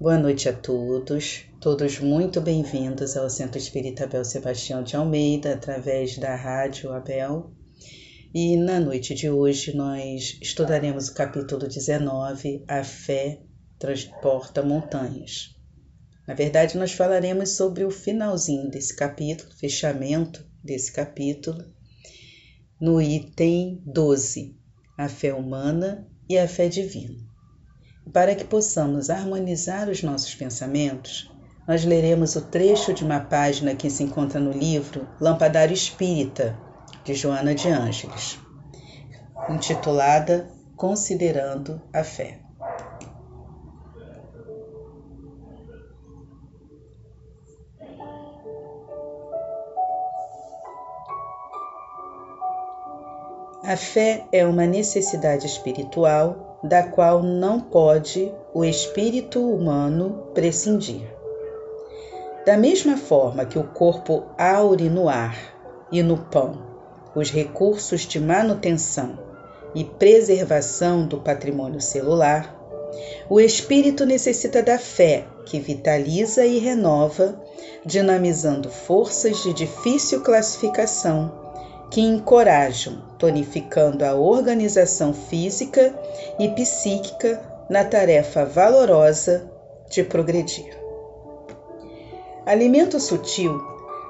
Boa noite a todos, todos muito bem-vindos ao Centro Espírita Abel Sebastião de Almeida, através da Rádio Abel. E na noite de hoje nós estudaremos o capítulo 19, A Fé Transporta Montanhas. Na verdade, nós falaremos sobre o finalzinho desse capítulo, fechamento desse capítulo, no item 12, a fé humana e a fé divina. Para que possamos harmonizar os nossos pensamentos, nós leremos o trecho de uma página que se encontra no livro Lampadário Espírita, de Joana de Ângeles, intitulada Considerando a Fé. A fé é uma necessidade espiritual da qual não pode o espírito humano prescindir. Da mesma forma que o corpo aure no ar e no pão os recursos de manutenção e preservação do patrimônio celular, o espírito necessita da fé que vitaliza e renova, dinamizando forças de difícil classificação que encorajam, tonificando a organização física e psíquica na tarefa valorosa de progredir. Alimento sutil,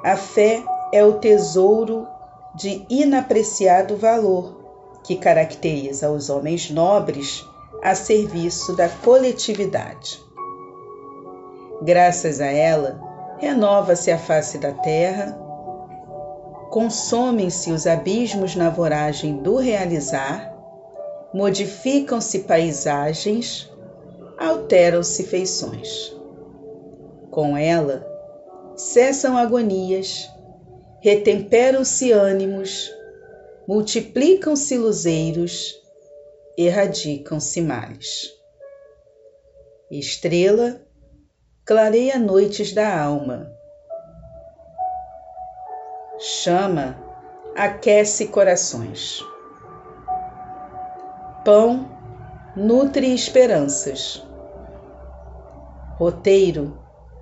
a fé é o tesouro de inapreciado valor que caracteriza os homens nobres a serviço da coletividade. Graças a ela, renova-se a face da terra consomem-se os abismos na voragem do realizar, modificam-se paisagens, alteram-se feições. Com ela, cessam agonias, retemperam-se ânimos, multiplicam-se luzeiros, erradicam-se males. Estrela, clareia noites da alma chama aquece corações. Pão nutre esperanças. Roteiro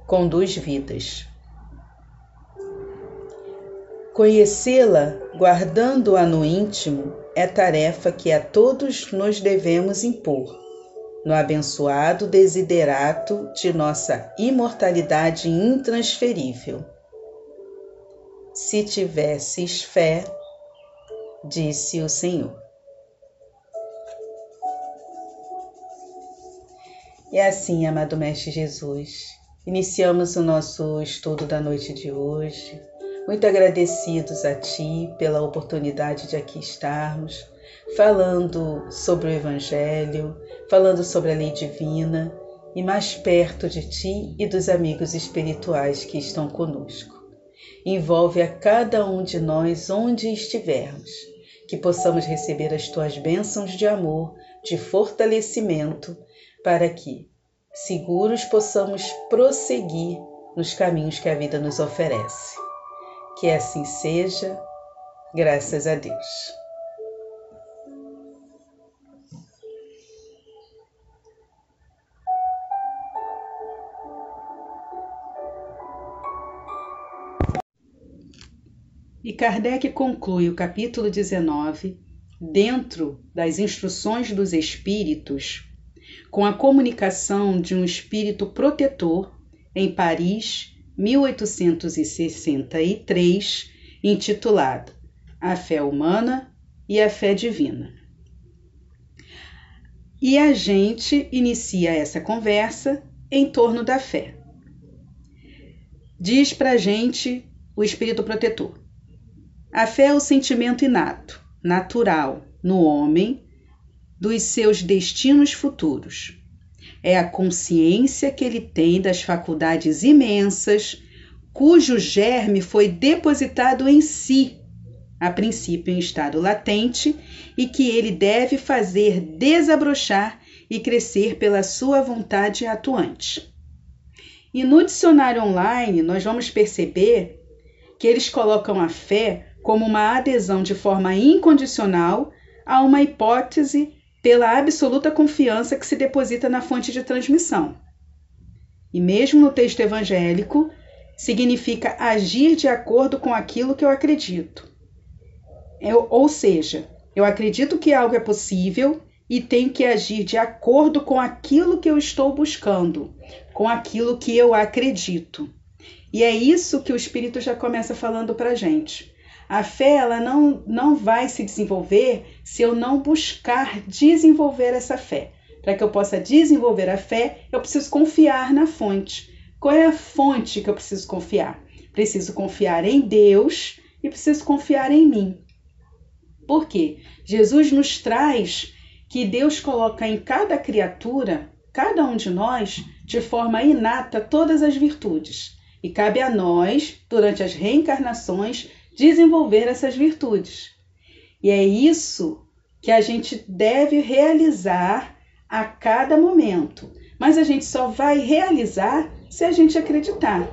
conduz vidas. Conhecê-la, guardando-a no íntimo, é tarefa que a todos nos devemos impor, no abençoado desiderato de nossa imortalidade intransferível. Se tivesses fé, disse o Senhor. E assim, amado Mestre Jesus, iniciamos o nosso estudo da noite de hoje. Muito agradecidos a Ti pela oportunidade de aqui estarmos, falando sobre o Evangelho, falando sobre a lei divina e mais perto de Ti e dos amigos espirituais que estão conosco envolve a cada um de nós onde estivermos, que possamos receber as tuas bênçãos de amor, de fortalecimento, para que, seguros, possamos prosseguir nos caminhos que a vida nos oferece. Que assim seja, graças a Deus. E Kardec conclui o capítulo 19, dentro das instruções dos espíritos, com a comunicação de um espírito protetor em Paris, 1863, intitulado A Fé Humana e a Fé Divina. E a gente inicia essa conversa em torno da fé. Diz para gente o espírito protetor: a fé é o sentimento inato, natural, no homem dos seus destinos futuros. É a consciência que ele tem das faculdades imensas, cujo germe foi depositado em si, a princípio em estado latente, e que ele deve fazer desabrochar e crescer pela sua vontade atuante. E no dicionário online, nós vamos perceber que eles colocam a fé como uma adesão de forma incondicional a uma hipótese pela absoluta confiança que se deposita na fonte de transmissão. e mesmo no texto evangélico, significa agir de acordo com aquilo que eu acredito. Eu, ou seja, eu acredito que algo é possível e tenho que agir de acordo com aquilo que eu estou buscando, com aquilo que eu acredito. E é isso que o Espírito já começa falando para gente. A fé ela não, não vai se desenvolver se eu não buscar desenvolver essa fé. Para que eu possa desenvolver a fé, eu preciso confiar na fonte. Qual é a fonte que eu preciso confiar? Preciso confiar em Deus e preciso confiar em mim. Por quê? Jesus nos traz que Deus coloca em cada criatura, cada um de nós, de forma inata todas as virtudes. E cabe a nós, durante as reencarnações, desenvolver essas virtudes. E é isso que a gente deve realizar a cada momento. Mas a gente só vai realizar se a gente acreditar.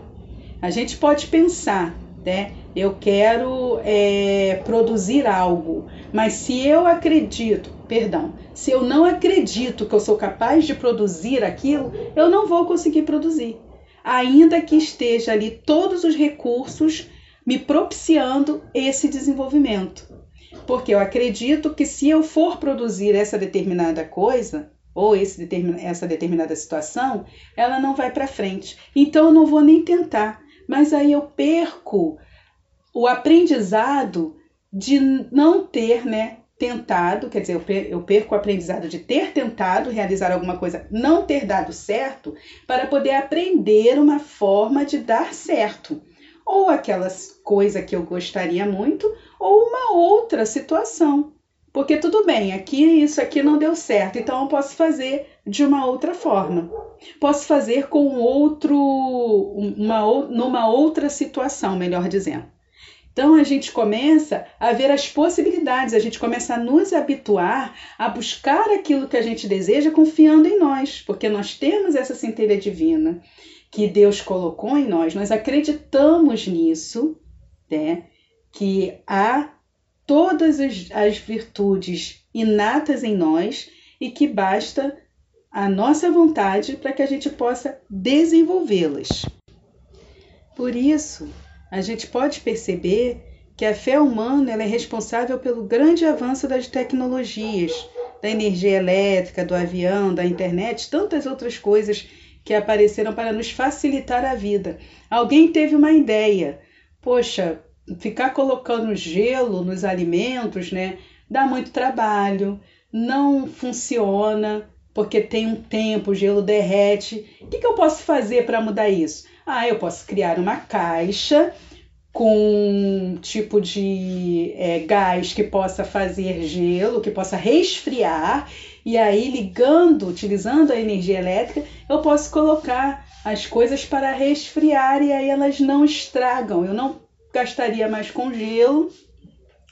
A gente pode pensar, né? Eu quero é, produzir algo, mas se eu acredito, perdão, se eu não acredito que eu sou capaz de produzir aquilo, eu não vou conseguir produzir. Ainda que esteja ali todos os recursos me propiciando esse desenvolvimento. Porque eu acredito que se eu for produzir essa determinada coisa, ou esse, essa determinada situação, ela não vai para frente. Então eu não vou nem tentar, mas aí eu perco o aprendizado de não ter, né, tentado, quer dizer, eu perco o aprendizado de ter tentado realizar alguma coisa, não ter dado certo, para poder aprender uma forma de dar certo. Ou aquelas coisa que eu gostaria muito, ou uma outra situação. Porque tudo bem, aqui isso aqui não deu certo, então eu posso fazer de uma outra forma. Posso fazer com outro, uma, numa outra situação, melhor dizendo. Então a gente começa a ver as possibilidades, a gente começa a nos habituar a buscar aquilo que a gente deseja confiando em nós, porque nós temos essa centelha divina que Deus colocou em nós, nós acreditamos nisso, né? Que há todas as virtudes inatas em nós e que basta a nossa vontade para que a gente possa desenvolvê-las. Por isso, a gente pode perceber que a fé humana é responsável pelo grande avanço das tecnologias, da energia elétrica, do avião, da internet, tantas outras coisas que apareceram para nos facilitar a vida. Alguém teve uma ideia. Poxa, ficar colocando gelo nos alimentos, né? Dá muito trabalho, não funciona, porque tem um tempo, o gelo derrete. O que, que eu posso fazer para mudar isso? Ah, eu posso criar uma caixa com um tipo de é, gás que possa fazer gelo, que possa resfriar, e aí ligando, utilizando a energia elétrica, eu posso colocar as coisas para resfriar e aí elas não estragam. Eu não gastaria mais com gelo,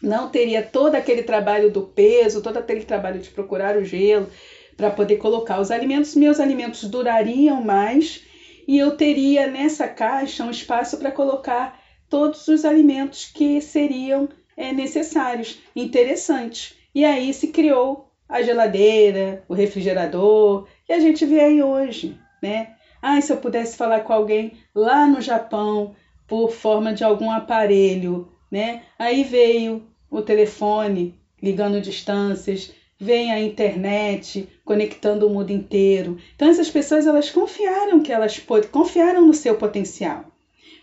não teria todo aquele trabalho do peso, todo aquele trabalho de procurar o gelo para poder colocar os alimentos. Meus alimentos durariam mais e eu teria nessa caixa um espaço para colocar todos os alimentos que seriam é, necessários, interessantes. E aí se criou a geladeira, o refrigerador, que a gente vê aí hoje, né? Ah, se eu pudesse falar com alguém lá no Japão por forma de algum aparelho, né? Aí veio o telefone ligando distâncias, vem a internet conectando o mundo inteiro. Então essas pessoas elas confiaram que elas confiaram no seu potencial.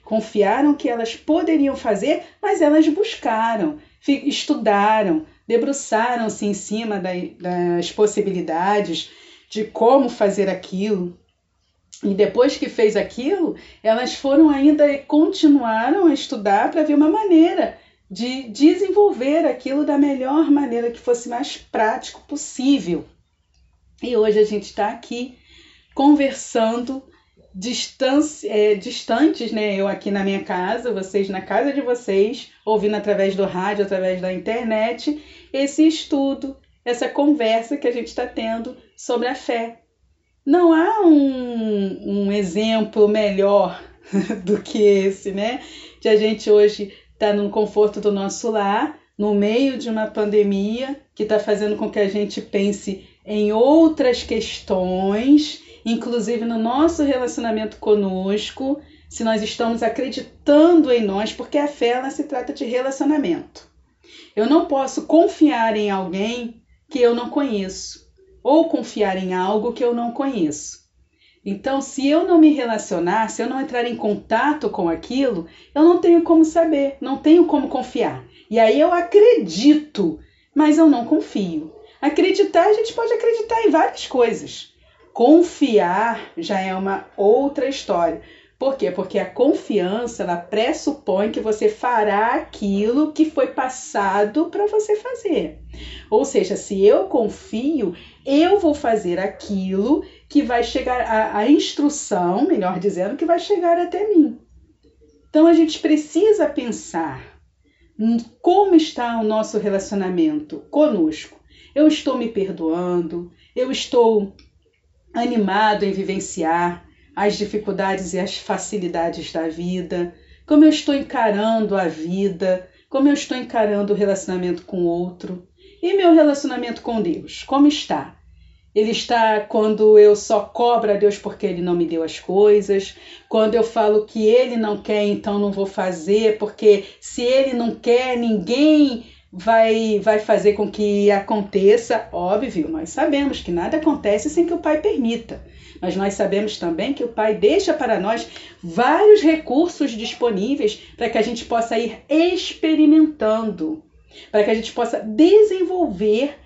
Confiaram que elas poderiam fazer, mas elas buscaram, estudaram, debruçaram-se em cima das possibilidades de como fazer aquilo. E depois que fez aquilo, elas foram ainda e continuaram a estudar para ver uma maneira de desenvolver aquilo da melhor maneira que fosse mais prático possível. E hoje a gente está aqui conversando distância, é, distantes, né? Eu aqui na minha casa, vocês na casa de vocês, ouvindo através do rádio, através da internet, esse estudo, essa conversa que a gente está tendo sobre a fé. Não há um, um exemplo melhor do que esse, né? De a gente hoje estar tá no conforto do nosso lar, no meio de uma pandemia que está fazendo com que a gente pense em outras questões inclusive no nosso relacionamento conosco, se nós estamos acreditando em nós, porque a fé ela se trata de relacionamento. Eu não posso confiar em alguém que eu não conheço, ou confiar em algo que eu não conheço. Então, se eu não me relacionar, se eu não entrar em contato com aquilo, eu não tenho como saber, não tenho como confiar. E aí eu acredito, mas eu não confio. Acreditar, a gente pode acreditar em várias coisas. Confiar já é uma outra história. Por quê? Porque a confiança ela pressupõe que você fará aquilo que foi passado para você fazer. Ou seja, se eu confio, eu vou fazer aquilo que vai chegar, a, a instrução, melhor dizendo, que vai chegar até mim. Então a gente precisa pensar como está o nosso relacionamento conosco. Eu estou me perdoando, eu estou animado em vivenciar as dificuldades e as facilidades da vida, como eu estou encarando a vida, como eu estou encarando o relacionamento com o outro e meu relacionamento com Deus, como está? Ele está quando eu só cobro a Deus porque ele não me deu as coisas, quando eu falo que ele não quer, então não vou fazer, porque se ele não quer, ninguém vai vai fazer com que aconteça. Óbvio, nós sabemos que nada acontece sem que o Pai permita mas nós sabemos também que o Pai deixa para nós vários recursos disponíveis para que a gente possa ir experimentando, para que a gente possa desenvolver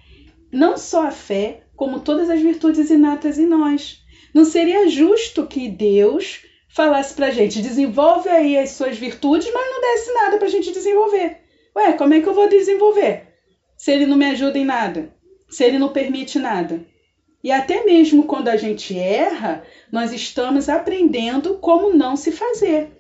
não só a fé, como todas as virtudes inatas em nós. Não seria justo que Deus falasse para a gente: desenvolve aí as suas virtudes, mas não desse nada para a gente desenvolver. Ué, como é que eu vou desenvolver? Se ele não me ajuda em nada, se ele não permite nada. E até mesmo quando a gente erra, nós estamos aprendendo como não se fazer.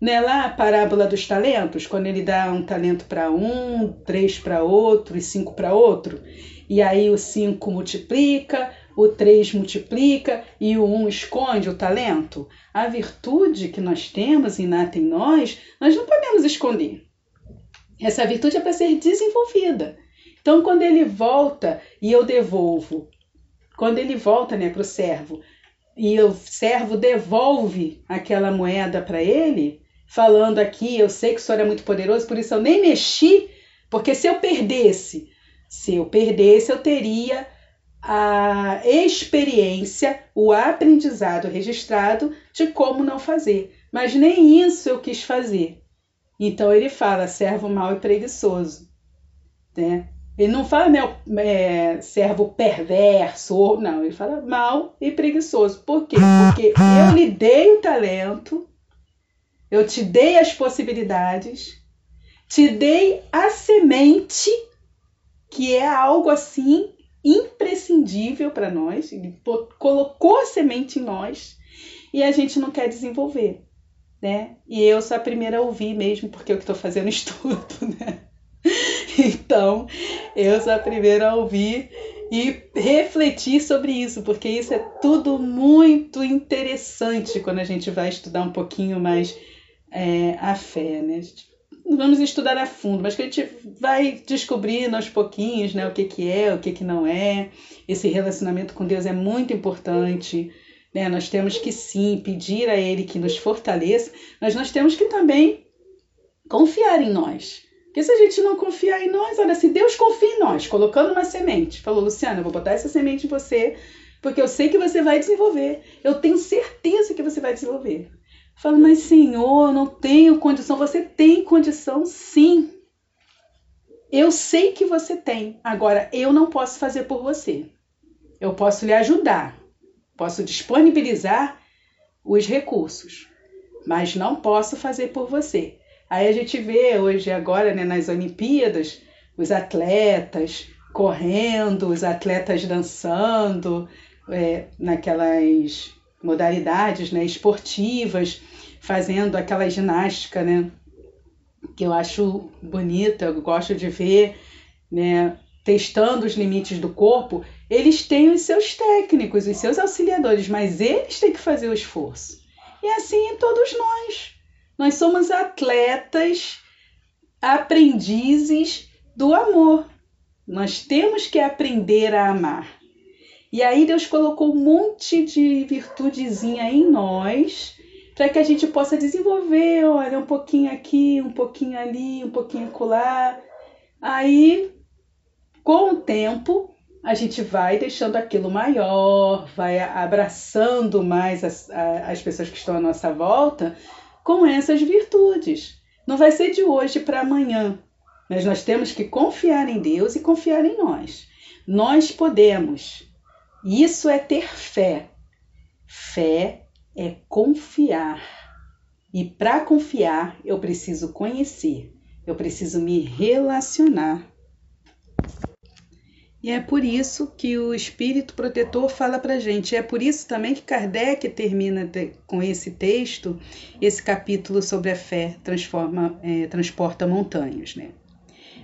Né? Lá a parábola dos talentos, quando ele dá um talento para um, três para outro e cinco para outro. E aí o cinco multiplica, o três multiplica e o um esconde o talento. A virtude que nós temos inata em nós, nós não podemos esconder. Essa virtude é para ser desenvolvida. Então, quando ele volta e eu devolvo quando ele volta né, para o servo e o servo devolve aquela moeda para ele, falando aqui: Eu sei que o senhor é muito poderoso, por isso eu nem mexi, porque se eu perdesse, se eu perdesse, eu teria a experiência, o aprendizado registrado de como não fazer. Mas nem isso eu quis fazer. Então ele fala: servo mau e preguiçoso. Né? Ele não fala meu, é, servo perverso, ou não, ele fala mal e preguiçoso. Por quê? Porque eu lhe dei o talento, eu te dei as possibilidades, te dei a semente, que é algo assim imprescindível para nós. Ele colocou a semente em nós e a gente não quer desenvolver, né? E eu sou a primeira a ouvir mesmo, porque eu que estou fazendo estudo, né? Então, eu sou a primeira a ouvir e refletir sobre isso, porque isso é tudo muito interessante quando a gente vai estudar um pouquinho mais é, a fé, né? Não vamos estudar a fundo, mas que a gente vai descobrindo aos pouquinhos né, o que, que é, o que, que não é. Esse relacionamento com Deus é muito importante. Né? Nós temos que sim pedir a Ele que nos fortaleça, mas nós temos que também confiar em nós. Porque se a gente não confiar em nós, olha, se Deus confia em nós, colocando uma semente, falou, Luciana, eu vou botar essa semente em você, porque eu sei que você vai desenvolver. Eu tenho certeza que você vai desenvolver. Fala, mas Senhor, eu não tenho condição. Você tem condição, sim. Eu sei que você tem. Agora, eu não posso fazer por você. Eu posso lhe ajudar. Posso disponibilizar os recursos. Mas não posso fazer por você. Aí a gente vê hoje, agora, né, nas Olimpíadas, os atletas correndo, os atletas dançando, é, naquelas modalidades né, esportivas, fazendo aquela ginástica, né? Que eu acho bonita, eu gosto de ver, né? Testando os limites do corpo, eles têm os seus técnicos, os seus auxiliadores, mas eles têm que fazer o esforço. E assim todos nós. Nós somos atletas, aprendizes do amor. Nós temos que aprender a amar. E aí Deus colocou um monte de virtudezinha em nós para que a gente possa desenvolver, olha, um pouquinho aqui, um pouquinho ali, um pouquinho colar. Aí, com o tempo, a gente vai deixando aquilo maior, vai abraçando mais as, as pessoas que estão à nossa volta com essas virtudes. Não vai ser de hoje para amanhã, mas nós temos que confiar em Deus e confiar em nós. Nós podemos. Isso é ter fé. Fé é confiar. E para confiar, eu preciso conhecer, eu preciso me relacionar. E é por isso que o espírito protetor fala para gente. É por isso também que Kardec termina com esse texto, esse capítulo sobre a fé transforma, é, transporta montanhas. Né?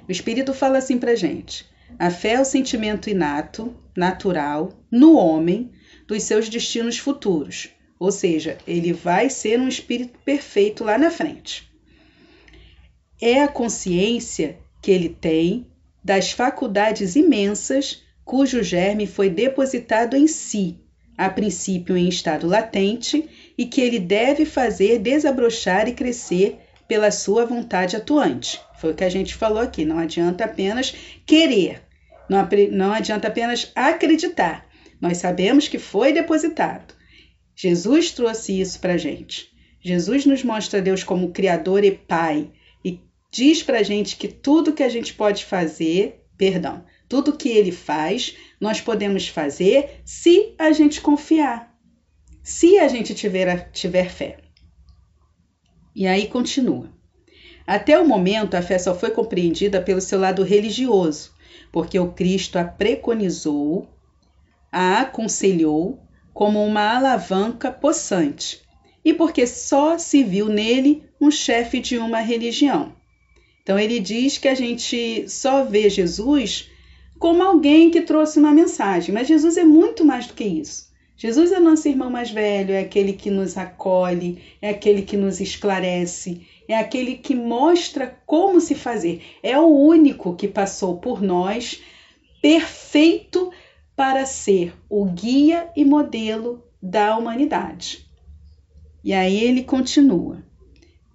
O espírito fala assim para gente. A fé é o sentimento inato, natural, no homem, dos seus destinos futuros. Ou seja, ele vai ser um espírito perfeito lá na frente. É a consciência que ele tem das faculdades imensas cujo germe foi depositado em si, a princípio em estado latente, e que ele deve fazer desabrochar e crescer pela sua vontade atuante. Foi o que a gente falou aqui. Não adianta apenas querer, não, não adianta apenas acreditar. Nós sabemos que foi depositado. Jesus trouxe isso para a gente. Jesus nos mostra Deus como Criador e Pai, diz para a gente que tudo que a gente pode fazer, perdão, tudo que ele faz, nós podemos fazer se a gente confiar, se a gente tiver, tiver fé. E aí continua. Até o momento, a fé só foi compreendida pelo seu lado religioso, porque o Cristo a preconizou, a aconselhou como uma alavanca possante, e porque só se viu nele um chefe de uma religião. Então ele diz que a gente só vê Jesus como alguém que trouxe uma mensagem, mas Jesus é muito mais do que isso. Jesus é nosso irmão mais velho, é aquele que nos acolhe, é aquele que nos esclarece, é aquele que mostra como se fazer. É o único que passou por nós, perfeito para ser o guia e modelo da humanidade. E aí ele continua.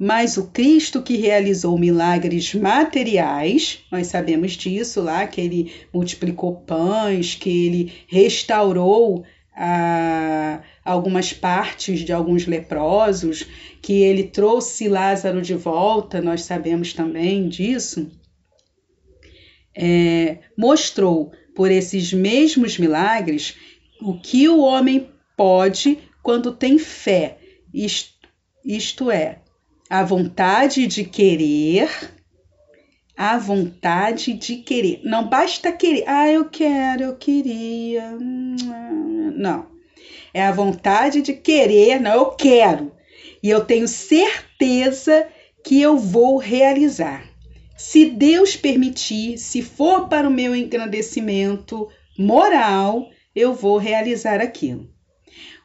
Mas o Cristo que realizou milagres materiais, nós sabemos disso lá, que ele multiplicou pães, que ele restaurou ah, algumas partes de alguns leprosos, que ele trouxe Lázaro de volta, nós sabemos também disso. É, mostrou por esses mesmos milagres o que o homem pode quando tem fé, isto, isto é, a vontade de querer, a vontade de querer. Não basta querer, ah, eu quero, eu queria. Não. É a vontade de querer, não, eu quero. E eu tenho certeza que eu vou realizar. Se Deus permitir, se for para o meu engrandecimento moral, eu vou realizar aquilo.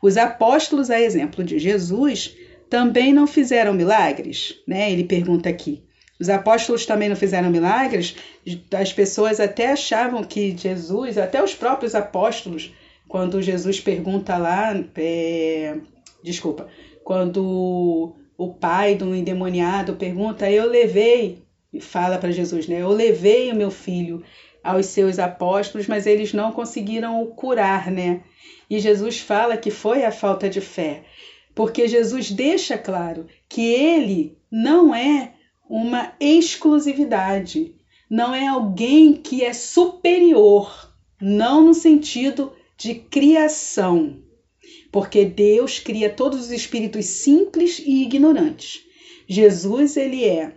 Os apóstolos, a exemplo de Jesus, também não fizeram milagres? Né? Ele pergunta aqui. Os apóstolos também não fizeram milagres? As pessoas até achavam que Jesus, até os próprios apóstolos, quando Jesus pergunta lá, é, desculpa, quando o pai do endemoniado pergunta, eu levei, fala para Jesus, né? Eu levei o meu filho aos seus apóstolos, mas eles não conseguiram o curar, né? E Jesus fala que foi a falta de fé porque Jesus deixa claro que ele não é uma exclusividade, não é alguém que é superior, não no sentido de criação, porque Deus cria todos os espíritos simples e ignorantes. Jesus ele é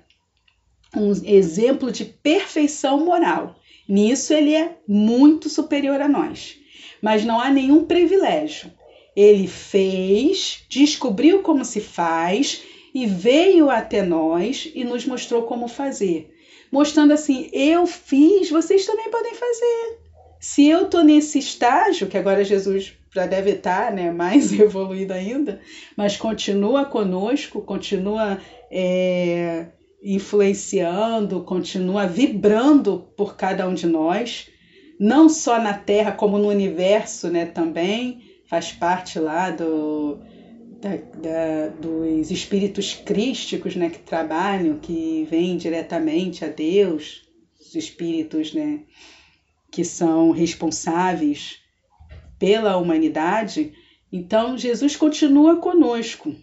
um exemplo de perfeição moral. Nisso ele é muito superior a nós. Mas não há nenhum privilégio. Ele fez, descobriu como se faz e veio até nós e nos mostrou como fazer. Mostrando assim: eu fiz, vocês também podem fazer. Se eu estou nesse estágio, que agora Jesus já deve estar né, mais evoluído ainda, mas continua conosco, continua é, influenciando, continua vibrando por cada um de nós não só na Terra, como no universo né, também, faz parte lá do, da, da, dos espíritos crísticos né, que trabalham, que vêm diretamente a Deus, os espíritos né, que são responsáveis pela humanidade. Então, Jesus continua conosco.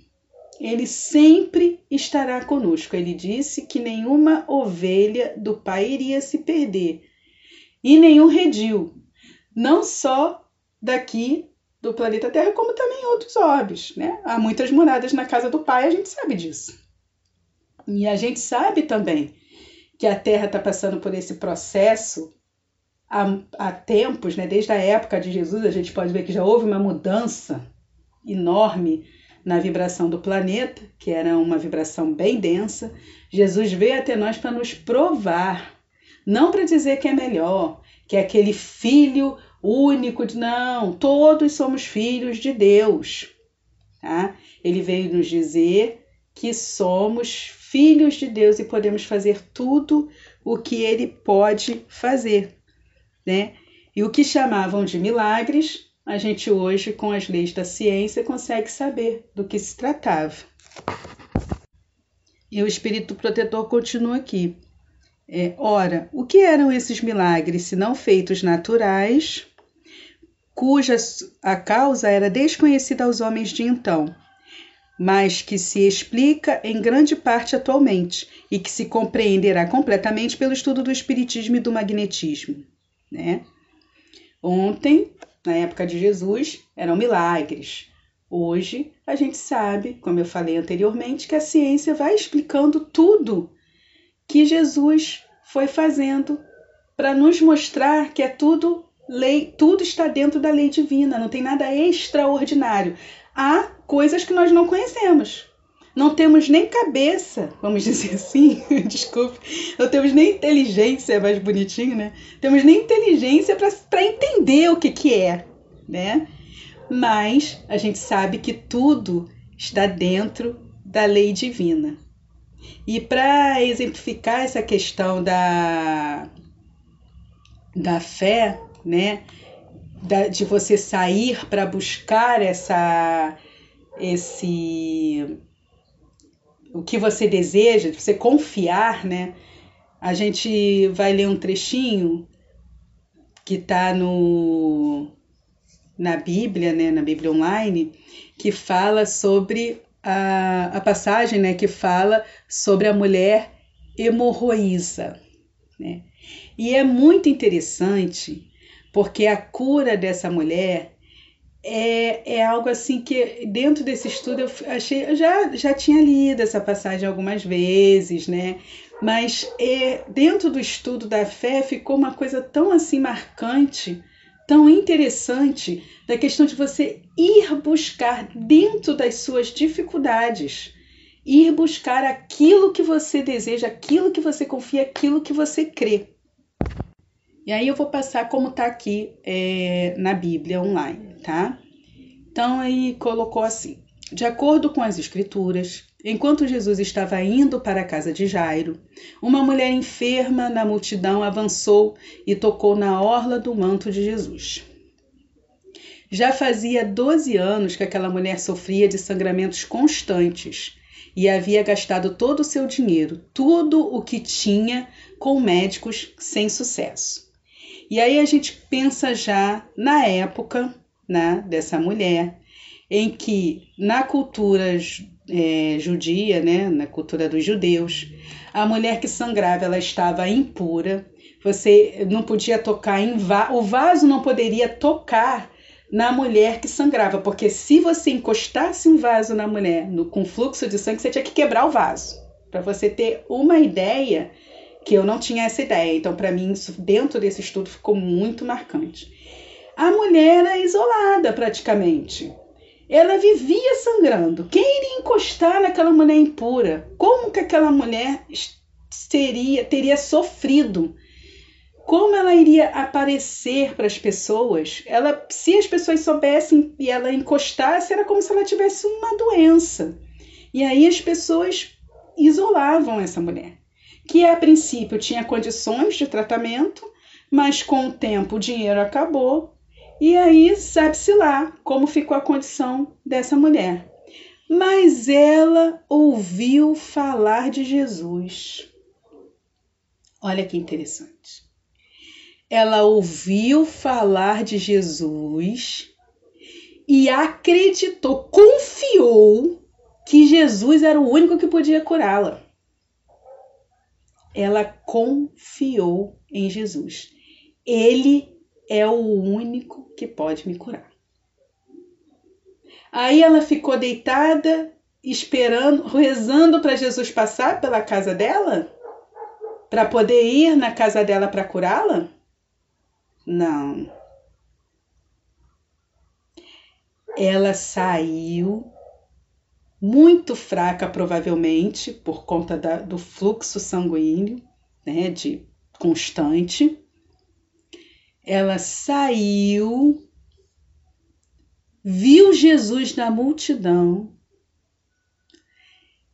Ele sempre estará conosco. Ele disse que nenhuma ovelha do Pai iria se perder, e nenhum redil, não só daqui do planeta Terra, como também outros orbes. Né? Há muitas moradas na casa do Pai, a gente sabe disso. E a gente sabe também que a Terra está passando por esse processo há, há tempos, né? desde a época de Jesus, a gente pode ver que já houve uma mudança enorme na vibração do planeta, que era uma vibração bem densa. Jesus veio até nós para nos provar não para dizer que é melhor, que é aquele filho único de não, todos somos filhos de Deus. Tá? Ele veio nos dizer que somos filhos de Deus e podemos fazer tudo o que ele pode fazer, né? E o que chamavam de milagres, a gente hoje com as leis da ciência consegue saber do que se tratava. E o espírito protetor continua aqui. É, ora, o que eram esses milagres se não feitos naturais, cuja a causa era desconhecida aos homens de então, mas que se explica em grande parte atualmente e que se compreenderá completamente pelo estudo do espiritismo e do magnetismo, né? Ontem, na época de Jesus, eram milagres. Hoje, a gente sabe, como eu falei anteriormente, que a ciência vai explicando tudo que Jesus foi fazendo para nos mostrar que é tudo lei, tudo está dentro da lei divina, não tem nada extraordinário. Há coisas que nós não conhecemos. Não temos nem cabeça, vamos dizer assim, desculpe, não temos nem inteligência, é mais bonitinho, né? Temos nem inteligência para entender o que, que é, né? Mas a gente sabe que tudo está dentro da lei divina. E para exemplificar essa questão da, da fé, né, da, de você sair para buscar essa, esse, o que você deseja, de você confiar, né, a gente vai ler um trechinho que está no na Bíblia, né, na Bíblia online, que fala sobre a, a passagem né, que fala sobre a mulher hemorroísa. Né? E é muito interessante porque a cura dessa mulher é, é algo assim que dentro desse estudo eu achei, eu já, já tinha lido essa passagem algumas vezes, né? Mas é, dentro do estudo da fé ficou uma coisa tão assim marcante tão interessante da questão de você ir buscar dentro das suas dificuldades, ir buscar aquilo que você deseja, aquilo que você confia, aquilo que você crê. E aí eu vou passar como está aqui é, na Bíblia online, tá? Então aí colocou assim: de acordo com as Escrituras, Enquanto Jesus estava indo para a casa de Jairo, uma mulher enferma na multidão avançou e tocou na orla do manto de Jesus. Já fazia 12 anos que aquela mulher sofria de sangramentos constantes e havia gastado todo o seu dinheiro, tudo o que tinha, com médicos sem sucesso. E aí a gente pensa já na época né, dessa mulher, em que na cultura é, judia, né, na cultura dos judeus, a mulher que sangrava ela estava impura. Você não podia tocar em va o vaso não poderia tocar na mulher que sangrava, porque se você encostasse um vaso na mulher no, com fluxo de sangue, você tinha que quebrar o vaso. Para você ter uma ideia, que eu não tinha essa ideia. Então, para mim, isso dentro desse estudo ficou muito marcante. A mulher era isolada praticamente. Ela vivia sangrando. Quem iria encostar naquela mulher impura? Como que aquela mulher teria, teria sofrido? Como ela iria aparecer para as pessoas? Ela, se as pessoas soubessem e ela encostasse, era como se ela tivesse uma doença. E aí as pessoas isolavam essa mulher, que a princípio tinha condições de tratamento, mas com o tempo o dinheiro acabou e aí sabe-se lá como ficou a condição dessa mulher. Mas ela ouviu falar de Jesus. Olha que interessante. Ela ouviu falar de Jesus e acreditou, confiou que Jesus era o único que podia curá-la. Ela confiou em Jesus. Ele é o único que pode me curar. Aí ela ficou deitada, esperando, rezando para Jesus passar pela casa dela? Para poder ir na casa dela para curá-la? Não. Ela saiu muito fraca, provavelmente, por conta da, do fluxo sanguíneo, né, de constante. Ela saiu, viu Jesus na multidão,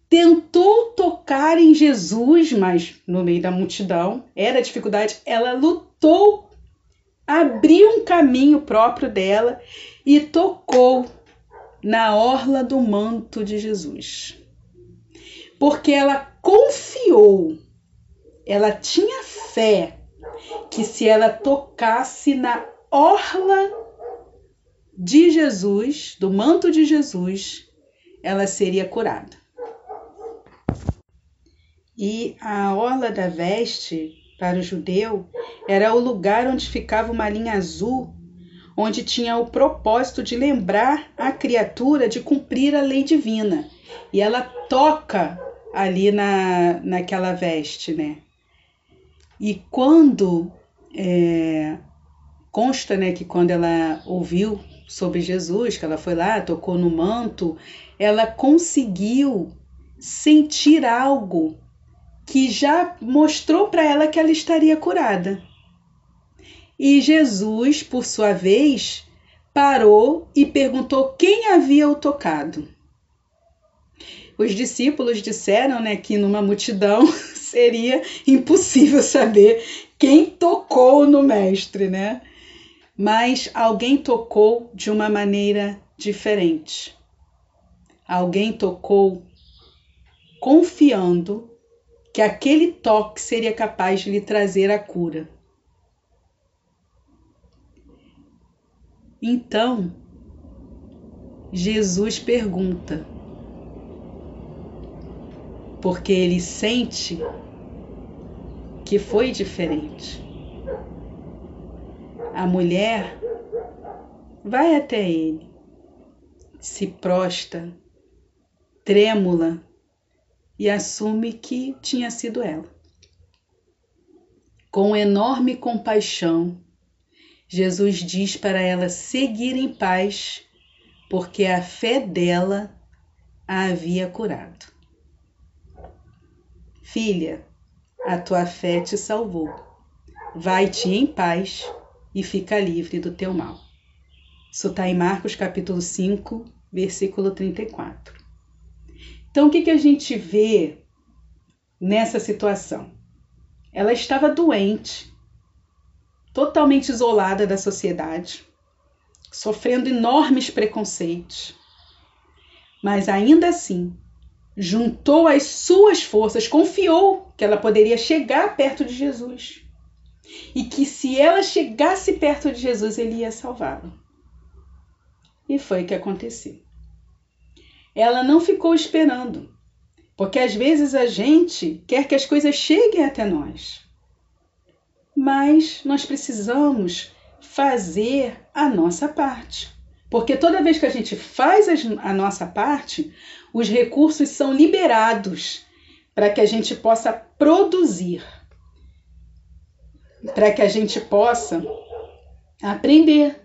tentou tocar em Jesus, mas no meio da multidão era dificuldade. Ela lutou, abriu um caminho próprio dela e tocou na orla do manto de Jesus. Porque ela confiou, ela tinha fé que se ela tocasse na orla de Jesus, do manto de Jesus, ela seria curada. E a orla da veste, para o judeu, era o lugar onde ficava uma linha azul onde tinha o propósito de lembrar a criatura de cumprir a lei divina. E ela toca ali na, naquela veste, né? E quando é, consta, né, que quando ela ouviu sobre Jesus, que ela foi lá, tocou no manto, ela conseguiu sentir algo que já mostrou para ela que ela estaria curada. E Jesus, por sua vez, parou e perguntou quem havia o tocado. Os discípulos disseram né, que numa multidão seria impossível saber quem tocou no mestre, né? Mas alguém tocou de uma maneira diferente. Alguém tocou confiando que aquele toque seria capaz de lhe trazer a cura. Então, Jesus pergunta, porque ele sente que foi diferente. A mulher vai até ele, se prosta, trêmula, e assume que tinha sido ela. Com enorme compaixão, Jesus diz para ela seguir em paz, porque a fé dela a havia curado. Filha, a tua fé te salvou. Vai-te em paz e fica livre do teu mal. Isso está em Marcos capítulo 5, versículo 34. Então, o que, que a gente vê nessa situação? Ela estava doente, totalmente isolada da sociedade, sofrendo enormes preconceitos. Mas ainda assim, juntou as suas forças, confiou que ela poderia chegar perto de Jesus. E que se ela chegasse perto de Jesus, ele ia salvá-la. E foi o que aconteceu. Ela não ficou esperando, porque às vezes a gente quer que as coisas cheguem até nós mas nós precisamos fazer a nossa parte. Porque toda vez que a gente faz a nossa parte, os recursos são liberados para que a gente possa produzir, para que a gente possa aprender.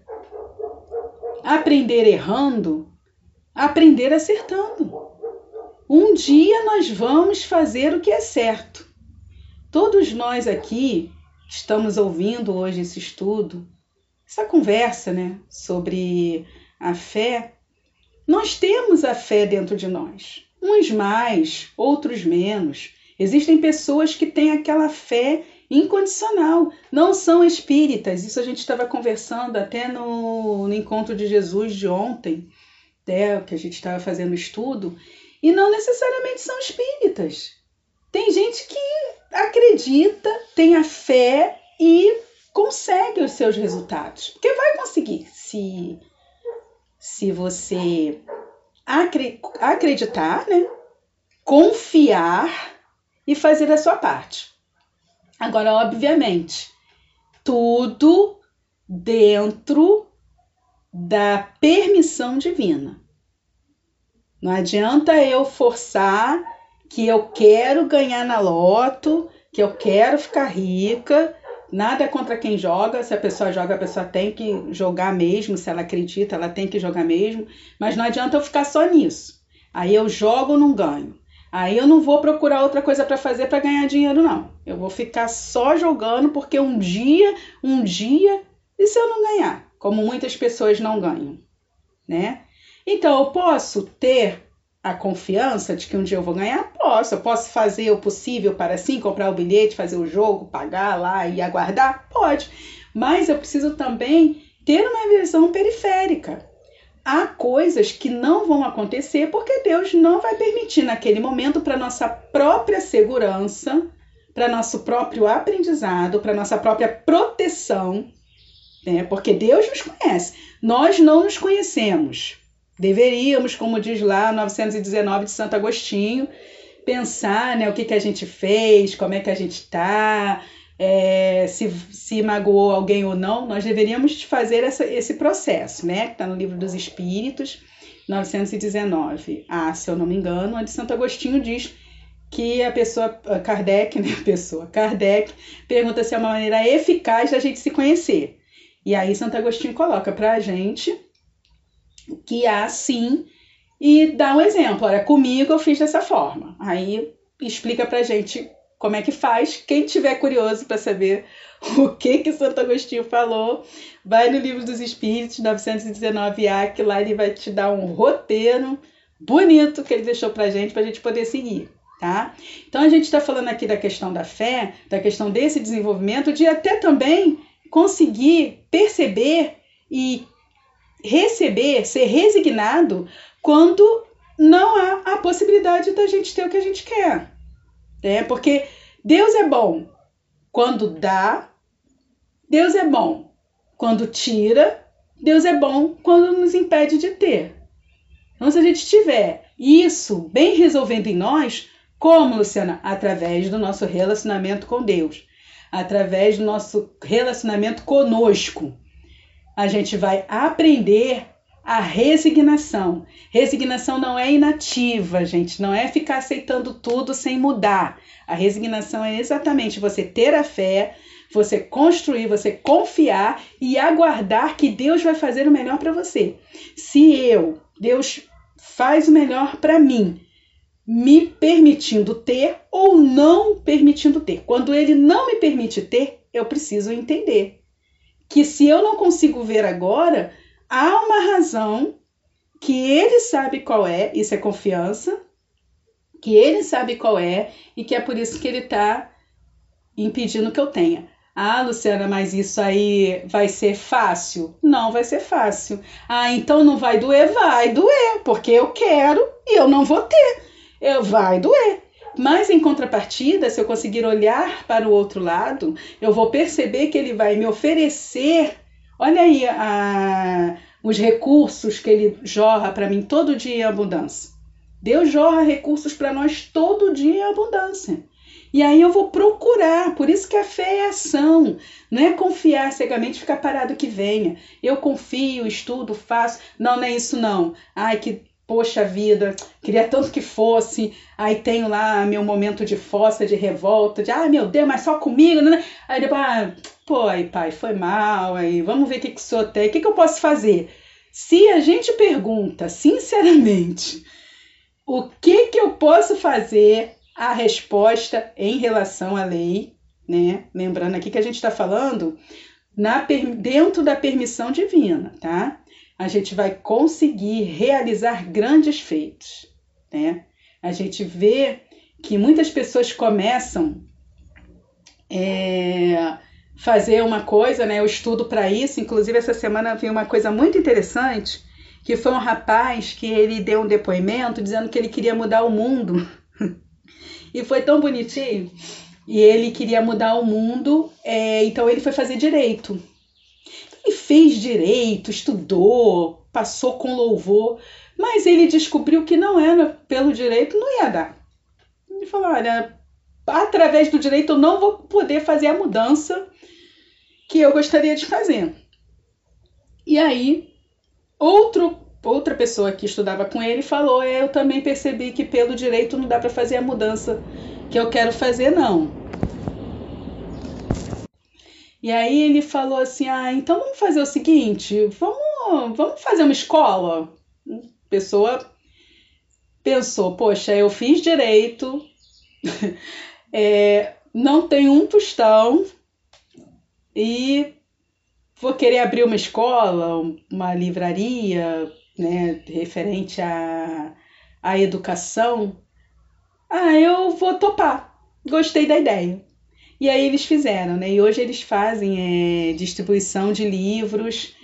Aprender errando, aprender acertando. Um dia nós vamos fazer o que é certo. Todos nós aqui estamos ouvindo hoje esse estudo, essa conversa né, sobre a fé, nós temos a fé dentro de nós. Uns mais, outros menos. Existem pessoas que têm aquela fé incondicional. Não são espíritas. Isso a gente estava conversando até no, no, encontro de Jesus de ontem, até que a gente estava fazendo estudo, e não necessariamente são espíritas. Tem gente que acredita, tem a fé e consegue os seus resultados. Porque vai conseguir se, se você acreditar, né? confiar e fazer a sua parte. Agora, obviamente, tudo dentro da permissão divina. Não adianta eu forçar que eu quero ganhar na loto, que eu quero ficar rica. Nada contra quem joga. Se a pessoa joga, a pessoa tem que jogar mesmo. Se ela acredita, ela tem que jogar mesmo. Mas não adianta eu ficar só nisso. Aí eu jogo não ganho. Aí eu não vou procurar outra coisa para fazer para ganhar dinheiro, não. Eu vou ficar só jogando porque um dia, um dia, e se eu não ganhar? Como muitas pessoas não ganham, né? Então eu posso ter a confiança de que um dia eu vou ganhar? Posso. Eu posso fazer o possível para sim comprar o bilhete, fazer o jogo, pagar lá e aguardar? Pode. Mas eu preciso também ter uma visão periférica. Há coisas que não vão acontecer porque Deus não vai permitir naquele momento para nossa própria segurança, para nosso próprio aprendizado, para nossa própria proteção, né? Porque Deus nos conhece. Nós não nos conhecemos. Deveríamos, como diz lá 919 de Santo Agostinho, pensar né, o que, que a gente fez, como é que a gente está, é, se, se magoou alguém ou não. Nós deveríamos fazer essa, esse processo, né? Que está no livro dos Espíritos, 919. Ah, se eu não me engano, onde Santo Agostinho diz que a pessoa, Kardec, né? A pessoa, Kardec, pergunta se é uma maneira eficaz da gente se conhecer. E aí Santo Agostinho coloca para a gente que há sim e dá um exemplo. Olha, comigo eu fiz dessa forma. Aí explica pra gente como é que faz. Quem tiver curioso para saber o que que Santo Agostinho falou, vai no Livro dos Espíritos, 919A, que lá ele vai te dar um roteiro bonito que ele deixou pra gente, pra gente poder seguir. Tá? Então a gente está falando aqui da questão da fé, da questão desse desenvolvimento, de até também conseguir perceber e receber, ser resignado quando não há a possibilidade da gente ter o que a gente quer. É porque Deus é bom quando dá, Deus é bom quando tira, Deus é bom quando nos impede de ter. Então, se a gente tiver isso bem resolvendo em nós, como, Luciana? Através do nosso relacionamento com Deus, através do nosso relacionamento conosco a gente vai aprender a resignação. Resignação não é inativa, gente, não é ficar aceitando tudo sem mudar. A resignação é exatamente você ter a fé, você construir, você confiar e aguardar que Deus vai fazer o melhor para você. Se eu, Deus faz o melhor para mim, me permitindo ter ou não permitindo ter. Quando ele não me permite ter, eu preciso entender que se eu não consigo ver agora, há uma razão que ele sabe qual é, isso é confiança, que ele sabe qual é e que é por isso que ele está impedindo que eu tenha. Ah, Luciana, mas isso aí vai ser fácil? Não vai ser fácil. Ah, então não vai doer? Vai doer, porque eu quero e eu não vou ter. Eu vai doer. Mas em contrapartida, se eu conseguir olhar para o outro lado, eu vou perceber que ele vai me oferecer. Olha aí a, os recursos que ele jorra para mim todo dia em abundância. Deus jorra recursos para nós todo dia em abundância. E aí eu vou procurar, por isso que a fé é ação, não é confiar cegamente, ficar parado que venha. Eu confio, estudo, faço. Não, não é isso não. Ai, que poxa vida, queria tanto que fosse. Aí tenho lá meu momento de fossa, de revolta, de ah, meu Deus, mas só comigo, né? Aí depois, ah, pô, aí, pai, foi mal, aí vamos ver o que que sou tem, o que que eu posso fazer? Se a gente pergunta sinceramente o que que eu posso fazer, a resposta em relação à lei, né? Lembrando aqui que a gente está falando na, dentro da permissão divina, tá? A gente vai conseguir realizar grandes feitos, né? A gente vê que muitas pessoas começam é, fazer uma coisa, né? Eu estudo para isso. Inclusive, essa semana vi uma coisa muito interessante, que foi um rapaz que ele deu um depoimento dizendo que ele queria mudar o mundo. e foi tão bonitinho. E ele queria mudar o mundo, é, então ele foi fazer direito. Ele fez direito, estudou, passou com louvor, mas ele descobriu que não era pelo direito, não ia dar. Ele falou: olha, através do direito eu não vou poder fazer a mudança que eu gostaria de fazer. E aí, outro, outra pessoa que estudava com ele falou: é, eu também percebi que pelo direito não dá para fazer a mudança que eu quero fazer, não. E aí ele falou assim: ah, então vamos fazer o seguinte, vamos, vamos fazer uma escola. A pessoa pensou: poxa, eu fiz direito, é, não tenho um tostão e vou querer abrir uma escola, uma livraria, né, referente à, à educação. Ah, eu vou topar. Gostei da ideia. E aí eles fizeram, né? E hoje eles fazem é, distribuição de livros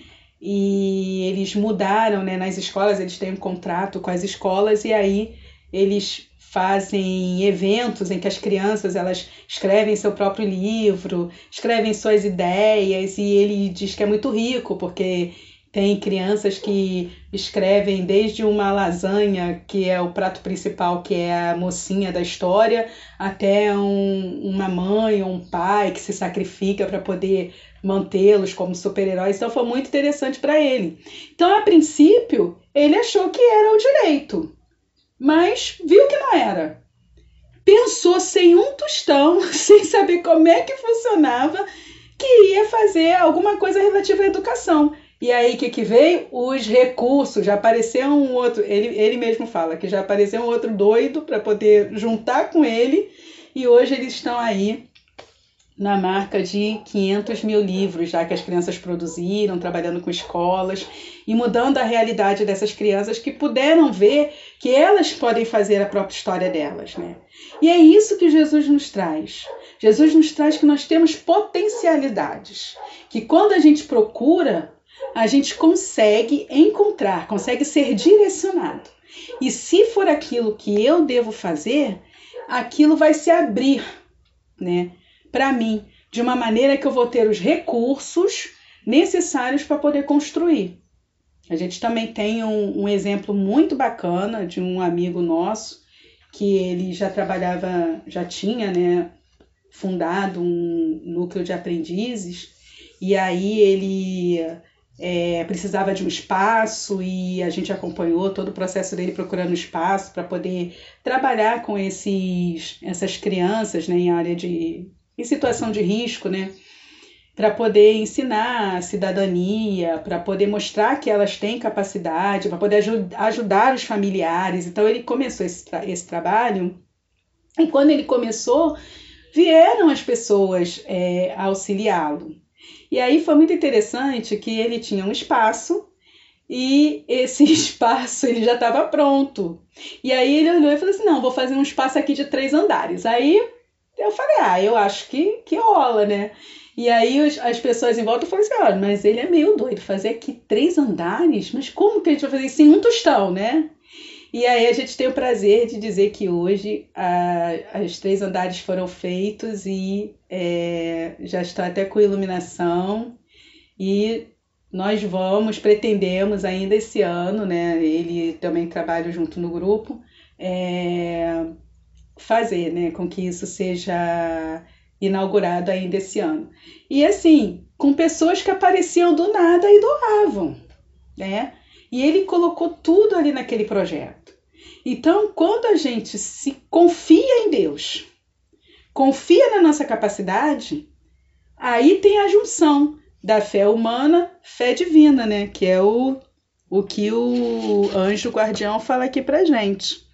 e eles mudaram, né? Nas escolas eles têm um contrato com as escolas e aí eles fazem eventos em que as crianças elas escrevem seu próprio livro, escrevem suas ideias e ele diz que é muito rico porque tem crianças que escrevem desde uma lasanha, que é o prato principal, que é a mocinha da história, até um, uma mãe ou um pai que se sacrifica para poder mantê-los como super-heróis. Então foi muito interessante para ele. Então, a princípio, ele achou que era o direito, mas viu que não era. Pensou sem um tostão, sem saber como é que funcionava, que ia fazer alguma coisa relativa à educação. E aí, o que, que veio? Os recursos. Já apareceu um outro. Ele, ele mesmo fala que já apareceu um outro doido para poder juntar com ele. E hoje eles estão aí na marca de 500 mil livros, já que as crianças produziram, trabalhando com escolas e mudando a realidade dessas crianças que puderam ver que elas podem fazer a própria história delas, né? E é isso que Jesus nos traz. Jesus nos traz que nós temos potencialidades, que quando a gente procura, a gente consegue encontrar, consegue ser direcionado. E se for aquilo que eu devo fazer, aquilo vai se abrir, né, para mim, de uma maneira que eu vou ter os recursos necessários para poder construir. A gente também tem um, um, exemplo muito bacana de um amigo nosso que ele já trabalhava, já tinha, né, fundado um núcleo de aprendizes e aí ele é, precisava de um espaço e a gente acompanhou todo o processo dele procurando espaço para poder trabalhar com esses, essas crianças né, em área de em situação de risco, né? Para poder ensinar a cidadania, para poder mostrar que elas têm capacidade, para poder ajud ajudar os familiares. Então ele começou esse, tra esse trabalho e quando ele começou, vieram as pessoas é, auxiliá-lo. E aí foi muito interessante que ele tinha um espaço e esse espaço ele já estava pronto. E aí ele olhou e falou assim: não, vou fazer um espaço aqui de três andares. Aí eu falei: ah, eu acho que, que rola, né? E aí as pessoas em volta falaram assim: olha, mas ele é meio doido, fazer aqui três andares? Mas como que a gente vai fazer isso em um tostão, né? E aí a gente tem o prazer de dizer que hoje os três andares foram feitos e é, já está até com iluminação e nós vamos, pretendemos ainda esse ano, né? Ele também trabalha junto no grupo, é, fazer, né, com que isso seja inaugurado ainda esse ano. E assim, com pessoas que apareciam do nada e doavam, né? E ele colocou tudo ali naquele projeto. Então, quando a gente se confia em Deus, confia na nossa capacidade, aí tem a junção da fé humana, fé divina, né? Que é o, o que o anjo guardião fala aqui pra gente,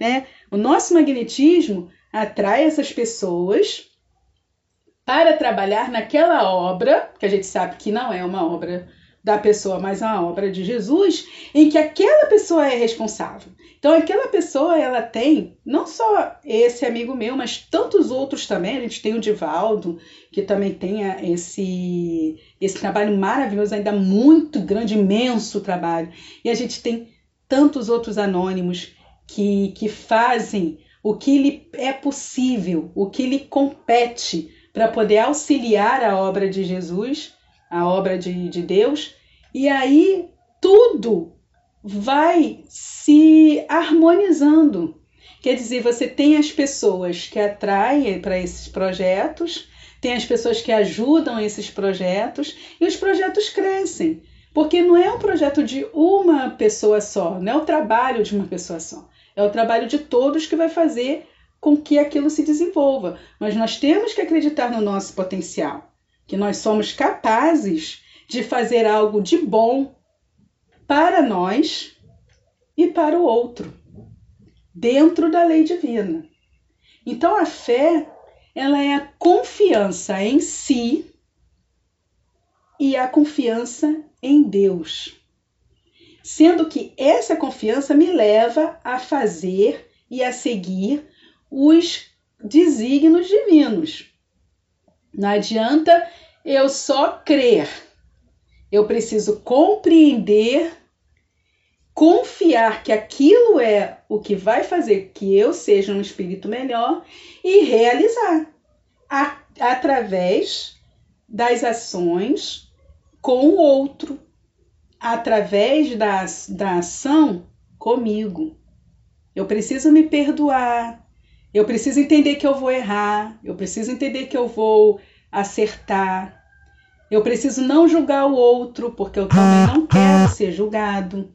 né? O nosso magnetismo atrai essas pessoas para trabalhar naquela obra, que a gente sabe que não é uma obra da pessoa, mas é uma obra de Jesus em que aquela pessoa é responsável. Então aquela pessoa ela tem não só esse amigo meu, mas tantos outros também. A gente tem o Divaldo, que também tem esse esse trabalho maravilhoso, ainda muito grande, imenso trabalho. E a gente tem tantos outros anônimos que, que fazem o que lhe é possível, o que lhe compete para poder auxiliar a obra de Jesus, a obra de, de Deus, e aí tudo vai se harmonizando. Quer dizer, você tem as pessoas que atraem para esses projetos, tem as pessoas que ajudam esses projetos e os projetos crescem. Porque não é um projeto de uma pessoa só, não é o trabalho de uma pessoa só. É o trabalho de todos que vai fazer com que aquilo se desenvolva. Mas nós temos que acreditar no nosso potencial, que nós somos capazes de fazer algo de bom para nós e para o outro, dentro da lei divina. Então a fé, ela é a confiança em si e a confiança em Deus. Sendo que essa confiança me leva a fazer e a seguir os desígnios divinos. Não adianta eu só crer eu preciso compreender, confiar que aquilo é o que vai fazer que eu seja um espírito melhor e realizar a, através das ações com o outro, através da, da ação comigo. Eu preciso me perdoar, eu preciso entender que eu vou errar, eu preciso entender que eu vou acertar, eu preciso não julgar o outro, porque eu também não quero ser julgado.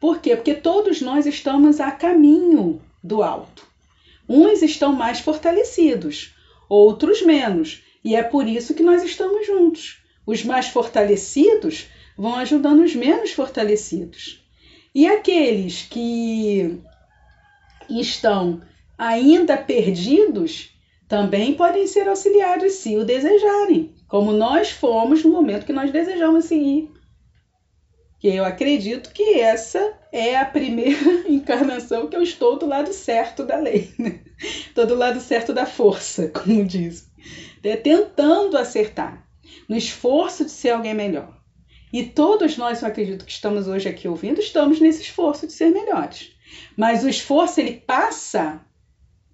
Por quê? Porque todos nós estamos a caminho do alto. Uns estão mais fortalecidos, outros menos, e é por isso que nós estamos juntos. Os mais fortalecidos vão ajudando os menos fortalecidos. E aqueles que estão ainda perdidos também podem ser auxiliados se o desejarem como nós fomos no momento que nós desejamos seguir. Que eu acredito que essa é a primeira encarnação que eu estou do lado certo da lei, né? Estou do lado certo da força, como diz. É, tentando acertar, no esforço de ser alguém melhor. E todos nós, eu acredito que estamos hoje aqui ouvindo, estamos nesse esforço de ser melhores. Mas o esforço ele passa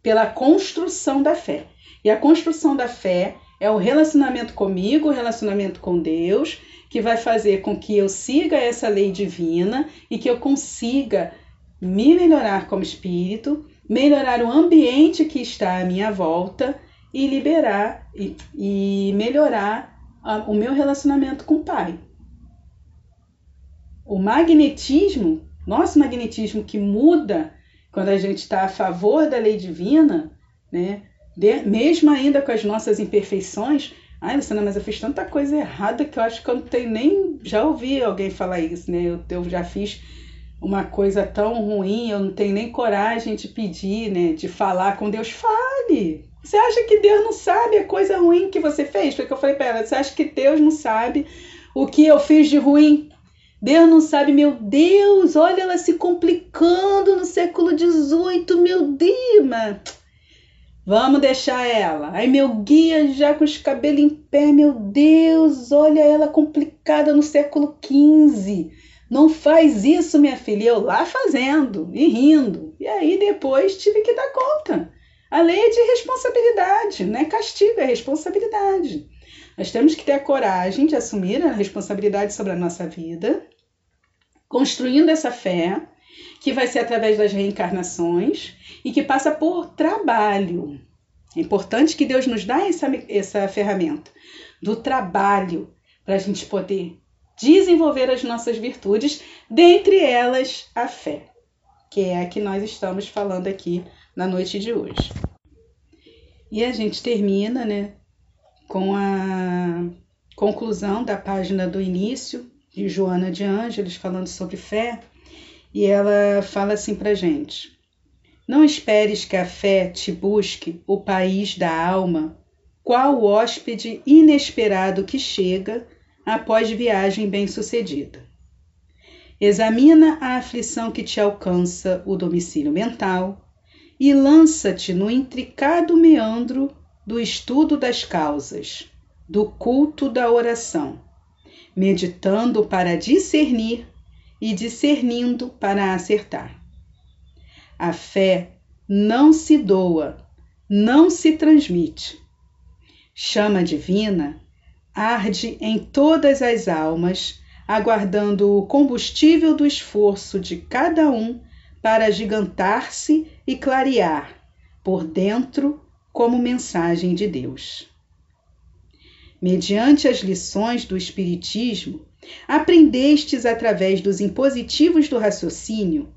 pela construção da fé. E a construção da fé é o relacionamento comigo, o relacionamento com Deus, que vai fazer com que eu siga essa lei divina e que eu consiga me melhorar como espírito, melhorar o ambiente que está à minha volta e liberar e, e melhorar a, o meu relacionamento com o Pai. O magnetismo, nosso magnetismo que muda quando a gente está a favor da lei divina, né? de, mesmo ainda com as nossas imperfeições, ai, Luciana, mas eu fiz tanta coisa errada que eu acho que eu não tenho nem. Já ouvi alguém falar isso, né? Eu, eu já fiz uma coisa tão ruim, eu não tenho nem coragem de pedir, né? De falar com Deus. Fale! Você acha que Deus não sabe a coisa ruim que você fez? Foi que eu falei para ela: você acha que Deus não sabe o que eu fiz de ruim? Deus não sabe, meu Deus, olha ela se complicando no século XVIII, meu mas Vamos deixar ela. Aí meu guia já com os cabelos em pé, meu Deus, olha ela complicada no século XV. Não faz isso, minha filha. Eu lá fazendo e rindo. E aí depois tive que dar conta. A lei é de responsabilidade, não é castigo, é responsabilidade. Nós temos que ter a coragem de assumir a responsabilidade sobre a nossa vida, construindo essa fé, que vai ser através das reencarnações e que passa por trabalho. É importante que Deus nos dê essa, essa ferramenta do trabalho para a gente poder desenvolver as nossas virtudes, dentre elas a fé, que é a que nós estamos falando aqui na noite de hoje. E a gente termina, né, com a conclusão da página do início de Joana de Ângeles falando sobre fé, e ela fala assim para gente: Não esperes que a fé te busque o país da alma, qual hóspede inesperado que chega após viagem bem-sucedida. Examina a aflição que te alcança o domicílio mental e lança-te no intricado meandro do estudo das causas, do culto da oração, meditando para discernir e discernindo para acertar. A fé não se doa, não se transmite. Chama divina arde em todas as almas aguardando o combustível do esforço de cada um para gigantar-se e clarear por dentro como mensagem de Deus. Mediante as lições do Espiritismo, aprendestes através dos impositivos do raciocínio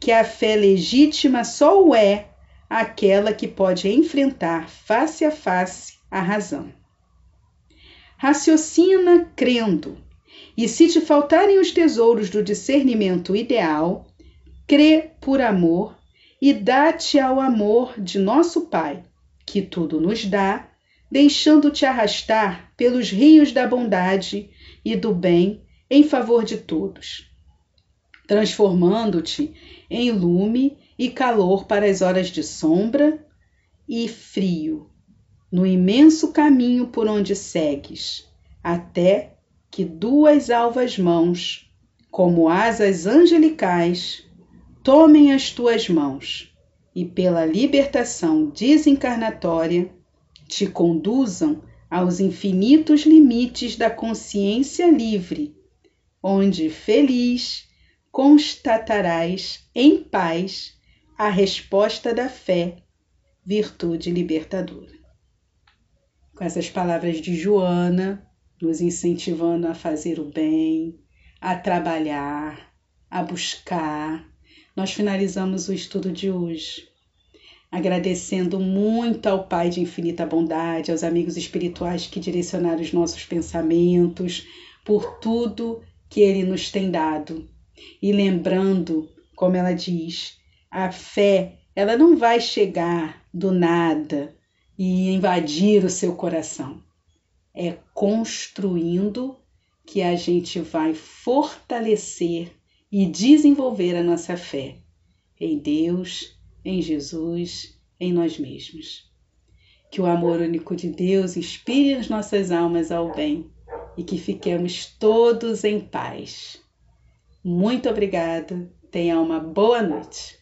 que a fé legítima só o é aquela que pode enfrentar face a face a razão. Raciocina crendo, e se te faltarem os tesouros do discernimento ideal, crê por amor e dá-te ao amor de nosso Pai, que tudo nos dá, deixando-te arrastar pelos rios da bondade e do bem em favor de todos, transformando-te em lume e calor para as horas de sombra e frio, no imenso caminho por onde segues, até que duas alvas mãos, como asas angelicais, tomem as tuas mãos e, pela libertação desencarnatória, te conduzam aos infinitos limites da consciência livre, onde feliz constatarás em paz a resposta da fé, virtude libertadora. Com essas palavras de Joana, nos incentivando a fazer o bem, a trabalhar, a buscar. Nós finalizamos o estudo de hoje agradecendo muito ao Pai de infinita bondade, aos amigos espirituais que direcionaram os nossos pensamentos, por tudo que Ele nos tem dado. E lembrando, como ela diz, a fé, ela não vai chegar do nada e invadir o seu coração é construindo que a gente vai fortalecer e desenvolver a nossa fé em Deus, em Jesus, em nós mesmos. Que o amor único de Deus inspire as nossas almas ao bem e que fiquemos todos em paz. Muito obrigada, tenha uma boa noite.